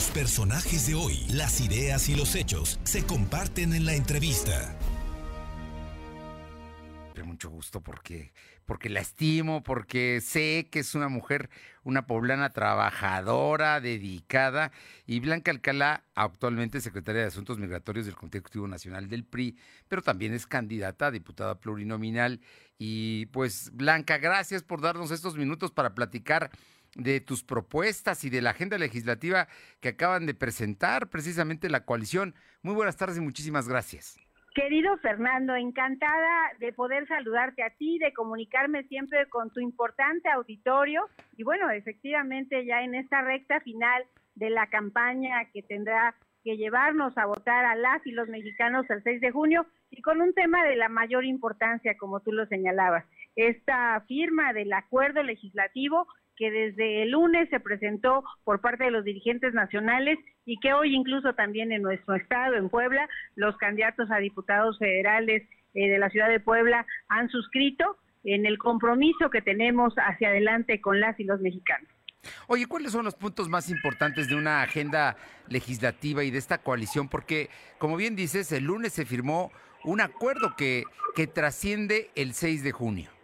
Los personajes de hoy, las ideas y los hechos se comparten en la entrevista. De mucho gusto porque, porque la estimo, porque sé que es una mujer, una poblana trabajadora, dedicada. Y Blanca Alcalá, actualmente secretaria de Asuntos Migratorios del Comité Ejecutivo Nacional del PRI, pero también es candidata a diputada plurinominal. Y pues, Blanca, gracias por darnos estos minutos para platicar de tus propuestas y de la agenda legislativa que acaban de presentar precisamente la coalición. Muy buenas tardes y muchísimas gracias. Querido Fernando, encantada de poder saludarte a ti, de comunicarme siempre con tu importante auditorio y bueno, efectivamente ya en esta recta final de la campaña que tendrá que llevarnos a votar a las y los mexicanos el 6 de junio y con un tema de la mayor importancia, como tú lo señalabas, esta firma del acuerdo legislativo que desde el lunes se presentó por parte de los dirigentes nacionales y que hoy incluso también en nuestro estado, en Puebla, los candidatos a diputados federales eh, de la ciudad de Puebla han suscrito en el compromiso que tenemos hacia adelante con las y los mexicanos. Oye, ¿cuáles son los puntos más importantes de una agenda legislativa y de esta coalición? Porque, como bien dices, el lunes se firmó un acuerdo que, que trasciende el 6 de junio.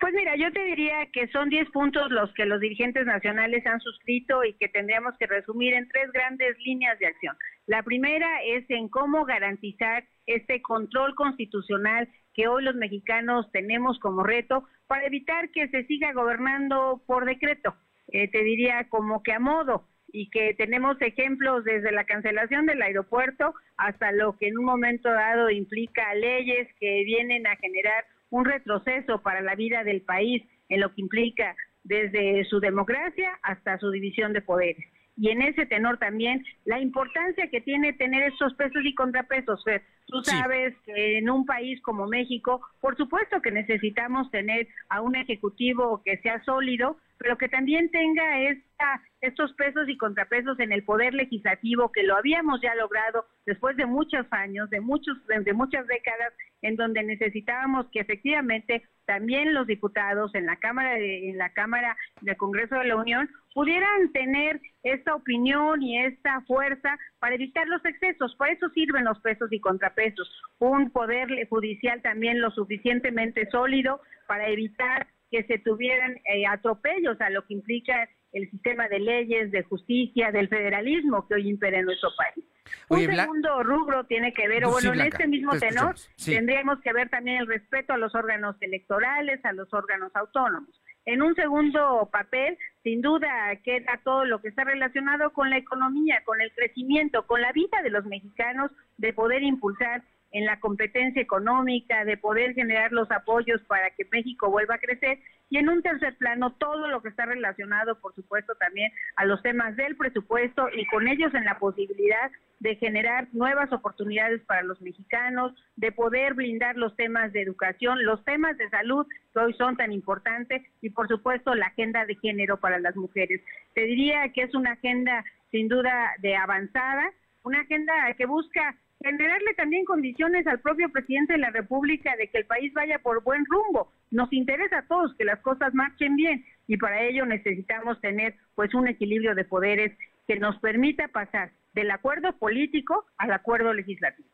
Pues mira, yo te diría que son 10 puntos los que los dirigentes nacionales han suscrito y que tendríamos que resumir en tres grandes líneas de acción. La primera es en cómo garantizar este control constitucional que hoy los mexicanos tenemos como reto para evitar que se siga gobernando por decreto. Eh, te diría como que a modo y que tenemos ejemplos desde la cancelación del aeropuerto hasta lo que en un momento dado implica leyes que vienen a generar un retroceso para la vida del país en lo que implica desde su democracia hasta su división de poderes. Y en ese tenor también la importancia que tiene tener estos pesos y contrapesos. Tú sabes que en un país como México, por supuesto que necesitamos tener a un ejecutivo que sea sólido, pero que también tenga esta, estos pesos y contrapesos en el poder legislativo que lo habíamos ya logrado después de muchos años, de muchos, de muchas décadas, en donde necesitábamos que efectivamente también los diputados en la Cámara de, en la Cámara del Congreso de la Unión pudieran tener esta opinión y esta fuerza para evitar los excesos. Por eso sirven los pesos y contrapesos. Un poder judicial también lo suficientemente sólido para evitar que se tuvieran eh, atropellos a lo que implica el sistema de leyes, de justicia, del federalismo que hoy impera en nuestro país. Un segundo rubro tiene que ver, o bueno, en este mismo tenor, tendríamos que ver también el respeto a los órganos electorales, a los órganos autónomos. En un segundo papel, sin duda, queda todo lo que está relacionado con la economía, con el crecimiento, con la vida de los mexicanos, de poder impulsar en la competencia económica, de poder generar los apoyos para que México vuelva a crecer. Y en un tercer plano, todo lo que está relacionado, por supuesto, también a los temas del presupuesto y con ellos en la posibilidad de generar nuevas oportunidades para los mexicanos, de poder blindar los temas de educación, los temas de salud que hoy son tan importantes y, por supuesto, la agenda de género para las mujeres. Te diría que es una agenda sin duda de avanzada, una agenda que busca generarle también condiciones al propio presidente de la República de que el país vaya por buen rumbo. Nos interesa a todos que las cosas marchen bien y para ello necesitamos tener pues un equilibrio de poderes que nos permita pasar del acuerdo político al acuerdo legislativo.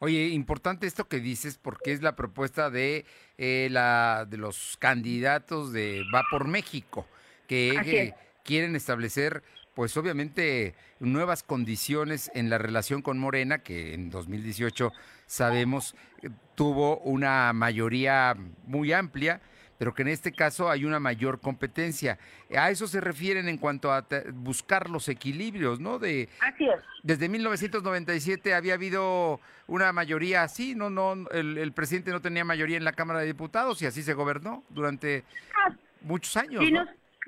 Oye, importante esto que dices porque es la propuesta de eh, la de los candidatos de Va por México que quieren establecer pues obviamente nuevas condiciones en la relación con Morena, que en 2018 sabemos eh, tuvo una mayoría muy amplia, pero que en este caso hay una mayor competencia. A eso se refieren en cuanto a buscar los equilibrios, ¿no? De, así es. Desde 1997 había habido una mayoría así, no, no, el, presidente no tenía mayoría en la Cámara de Diputados y así se gobernó durante ah, muchos años.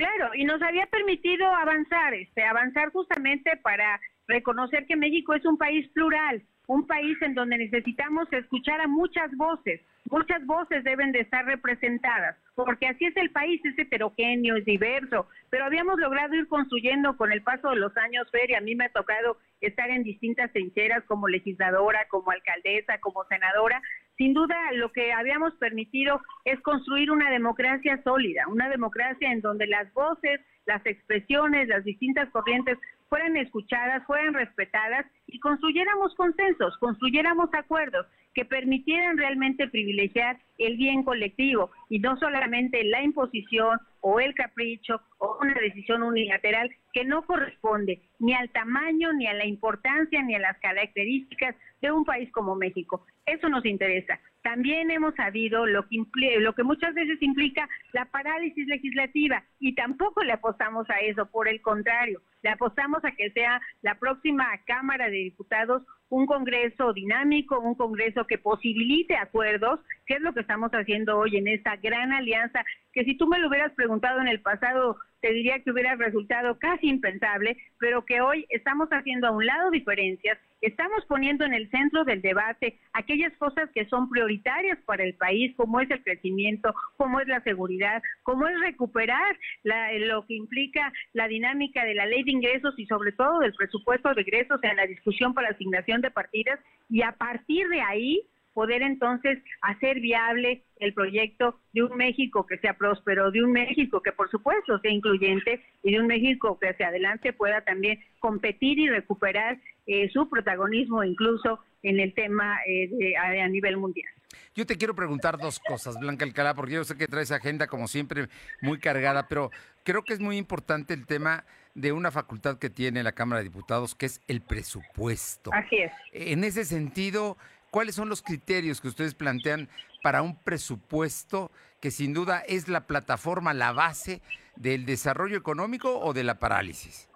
Claro, y nos había permitido avanzar, este, avanzar justamente para reconocer que México es un país plural, un país en donde necesitamos escuchar a muchas voces, muchas voces deben de estar representadas, porque así es el país, es heterogéneo, es diverso, pero habíamos logrado ir construyendo con el paso de los años, Fer, y a mí me ha tocado estar en distintas trincheras como legisladora, como alcaldesa, como senadora, sin duda lo que habíamos permitido es construir una democracia sólida, una democracia en donde las voces, las expresiones, las distintas corrientes fueran escuchadas, fueran respetadas y construyéramos consensos, construyéramos acuerdos que permitieran realmente privilegiar el bien colectivo y no solamente la imposición o el capricho o una decisión unilateral que no corresponde ni al tamaño, ni a la importancia, ni a las características de un país como México. Eso nos interesa. También hemos sabido lo que, lo que muchas veces implica la parálisis legislativa y tampoco le apostamos a eso, por el contrario, le apostamos a que sea la próxima Cámara de Diputados un Congreso dinámico, un Congreso que posibilite acuerdos, que es lo que estamos haciendo hoy en esta gran alianza, que si tú me lo hubieras preguntado en el pasado, te diría que hubiera resultado casi impensable, pero que hoy estamos haciendo a un lado diferencias, estamos poniendo en el centro del debate aquellas cosas que son prioritarias para el país, como es el crecimiento, como es la seguridad, como es recuperar lo que implica la dinámica de la ley de ingresos y sobre todo del presupuesto de ingresos en la discusión para asignación de partidas y a partir de ahí poder entonces hacer viable el proyecto de un México que sea próspero, de un México que por supuesto sea incluyente y de un México que hacia adelante pueda también competir y recuperar eh, su protagonismo incluso en el tema eh, a, nivel mundial. Yo te quiero preguntar dos cosas, Blanca Alcalá, porque yo sé que traes agenda como siempre muy cargada, pero creo que es muy importante el tema de una facultad que tiene la Cámara de Diputados, que es el presupuesto. Así es. En ese sentido, ¿Cuáles son los criterios que ustedes plantean para un presupuesto que sin duda es la plataforma, la base del desarrollo económico o de la parálisis?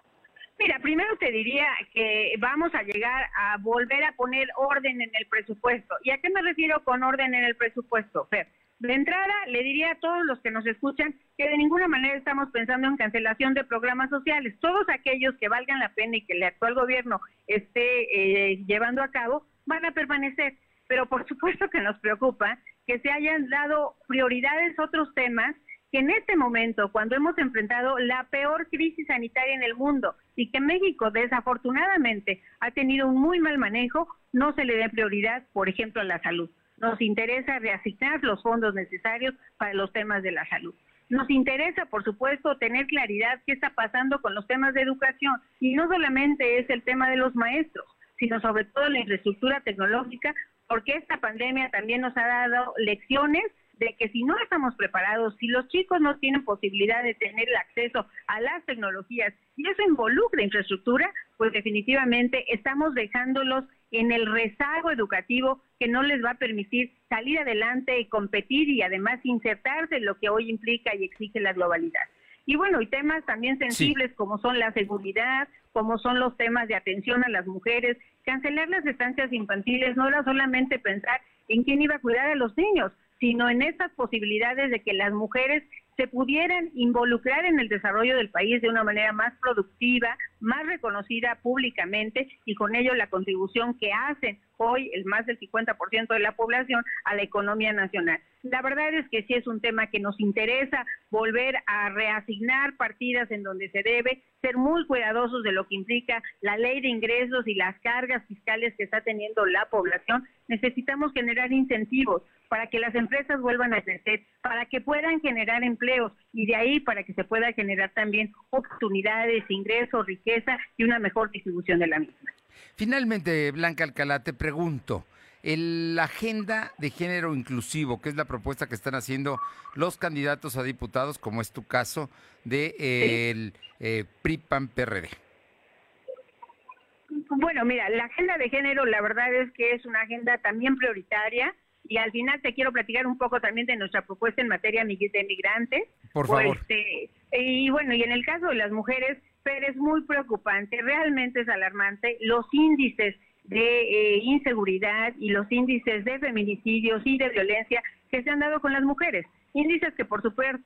Mira, primero te diría que vamos a llegar a volver a poner orden en el presupuesto. ¿Y a qué me refiero con orden en el presupuesto, Fer? De entrada, le diría a todos los que nos escuchan que de ninguna manera estamos pensando en cancelación de programas sociales. Todos aquellos que valgan la pena y que el actual gobierno esté eh, llevando a cabo, van a permanecer. Pero por supuesto que nos preocupa que se hayan dado prioridades a otros temas que en este momento, cuando hemos enfrentado la peor crisis sanitaria en el mundo y que México desafortunadamente ha tenido un muy mal manejo, no se le dé prioridad, por ejemplo, a la salud. Nos interesa reasignar los fondos necesarios para los temas de la salud. Nos interesa, por supuesto, tener claridad qué está pasando con los temas de educación. Y no solamente es el tema de los maestros sino sobre todo la infraestructura tecnológica, porque esta pandemia también nos ha dado lecciones de que si no estamos preparados, si los chicos no tienen posibilidad de tener el acceso a las tecnologías y eso involucra infraestructura, pues definitivamente estamos dejándolos en el rezago educativo que no les va a permitir salir adelante y competir y además insertarse en lo que hoy implica y exige la globalidad. Y bueno, y temas también sensibles como son la seguridad, como son los temas de atención a las mujeres. Cancelar las estancias infantiles no era solamente pensar en quién iba a cuidar a los niños, sino en esas posibilidades de que las mujeres se pudieran involucrar en el desarrollo del país de una manera más productiva, más reconocida públicamente y con ello la contribución que hacen hoy el más del 50% de la población a la economía nacional. La verdad es que sí es un tema que nos interesa volver a reasignar partidas en donde se debe, ser muy cuidadosos de lo que implica la ley de ingresos y las cargas fiscales que está teniendo la población. Necesitamos generar incentivos para que las empresas vuelvan a crecer, para que puedan generar empleos y de ahí para que se pueda generar también oportunidades, ingresos, riqueza y una mejor distribución de la misma. Finalmente, Blanca Alcalá, te pregunto, la agenda de género inclusivo, que es la propuesta que están haciendo los candidatos a diputados, como es tu caso, de el eh, PRI-PAN-PRD. Bueno, mira, la agenda de género, la verdad es que es una agenda también prioritaria y al final te quiero platicar un poco también de nuestra propuesta en materia de migrantes. Por favor. Este, y bueno, y en el caso de las mujeres, pero es muy preocupante, realmente es alarmante los índices de eh, inseguridad y los índices de feminicidios y de violencia que se han dado con las mujeres. Índices que por,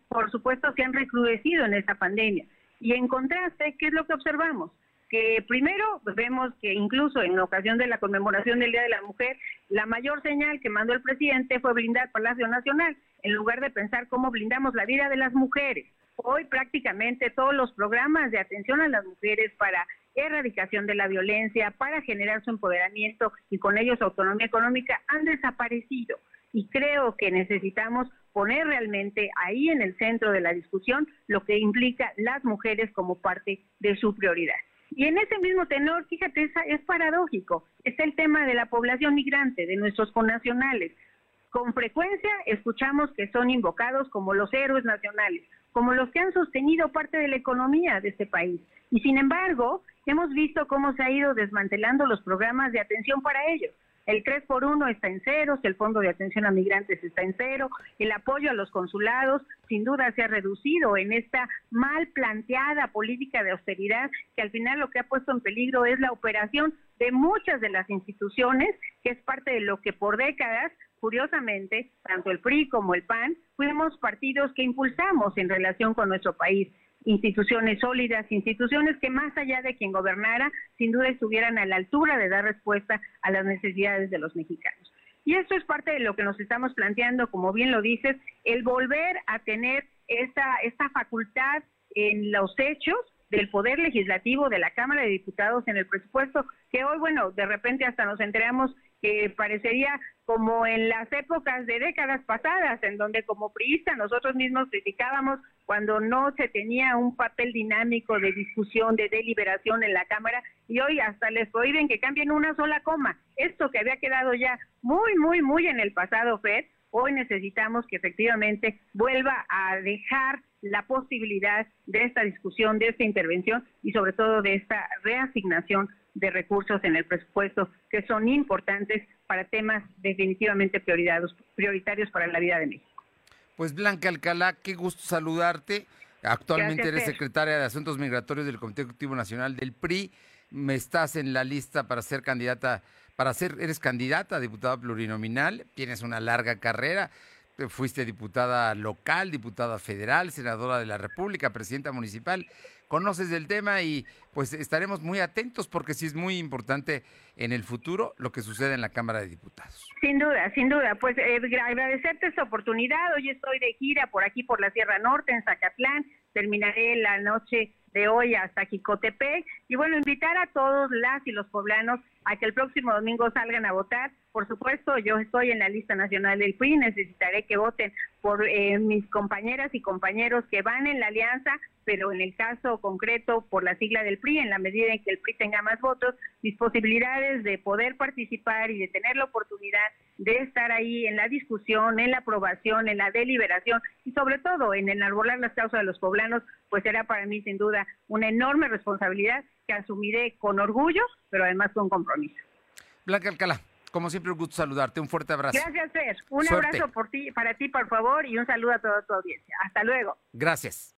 por supuesto se han recrudecido en esta pandemia. Y en contraste, ¿qué es lo que observamos? que primero vemos que incluso en ocasión de la conmemoración del Día de la Mujer, la mayor señal que mandó el presidente fue blindar Palacio Nacional, en lugar de pensar cómo blindamos la vida de las mujeres. Hoy prácticamente todos los programas de atención a las mujeres para erradicación de la violencia, para generar su empoderamiento y con ello su autonomía económica han desaparecido. Y creo que necesitamos poner realmente ahí en el centro de la discusión lo que implica las mujeres como parte de su prioridad. Y en ese mismo tenor, fíjate, es, es paradójico, está el tema de la población migrante, de nuestros connacionales. Con frecuencia escuchamos que son invocados como los héroes nacionales, como los que han sostenido parte de la economía de este país. Y sin embargo, hemos visto cómo se ha ido desmantelando los programas de atención para ellos. El 3 por 1 está en ceros, el Fondo de Atención a Migrantes está en cero, el apoyo a los consulados sin duda se ha reducido en esta mal planteada política de austeridad que al final lo que ha puesto en peligro es la operación de muchas de las instituciones, que es parte de lo que por décadas curiosamente, tanto el PRI como el PAN fuimos partidos que impulsamos en relación con nuestro país instituciones sólidas, instituciones que más allá de quien gobernara, sin duda estuvieran a la altura de dar respuesta a las necesidades de los mexicanos. Y esto es parte de lo que nos estamos planteando, como bien lo dices, el volver a tener esta, facultad en los hechos del Poder Legislativo de la Cámara de Diputados en el presupuesto, que hoy, bueno, de repente hasta nos enteramos que parecería como en las épocas de décadas pasadas, en donde como priista nosotros mismos criticábamos cuando no se tenía un papel dinámico de discusión, de deliberación en la Cámara, y hoy hasta les prohíben que cambien una sola coma. Esto que había quedado ya muy, muy, muy en el pasado, Fed, hoy necesitamos que efectivamente vuelva a dejar la posibilidad de esta discusión, de esta intervención y sobre todo de esta reasignación de recursos en el presupuesto que son importantes para temas definitivamente prioritarios para la vida de México. Pues Blanca Alcalá, qué gusto saludarte. Actualmente eres secretaria de Asuntos Migratorios del Comité Ejecutivo Nacional del PRI. Me estás en la lista para ser candidata, para ser, eres candidata a diputada plurinominal, tienes una larga carrera, fuiste diputada local, diputada federal, senadora de la República, presidenta municipal conoces del tema y pues estaremos muy atentos porque sí es muy importante en el futuro lo que sucede en la Cámara de Diputados. Sin duda, sin duda. Pues eh, agradecerte esta oportunidad. Hoy estoy de gira por aquí, por la Sierra Norte, en Zacatlán. Terminaré la noche de hoy hasta Jicotepec. Y bueno, invitar a todos las y los poblanos a que el próximo domingo salgan a votar. Por supuesto, yo estoy en la lista nacional del PRI, necesitaré que voten por eh, mis compañeras y compañeros que van en la alianza, pero en el caso concreto por la sigla del PRI, en la medida en que el PRI tenga más votos, mis posibilidades de poder participar y de tener la oportunidad de estar ahí en la discusión, en la aprobación, en la deliberación y sobre todo en enarbolar las causas de los poblanos, pues será para mí sin duda una enorme responsabilidad que asumiré con orgullo, pero además con compromiso. Blanca Alcalá, como siempre, un gusto saludarte. Un fuerte abrazo. Gracias, Fer. Un abrazo por ti, para ti, por favor, y un saludo a toda tu audiencia. Hasta luego. Gracias.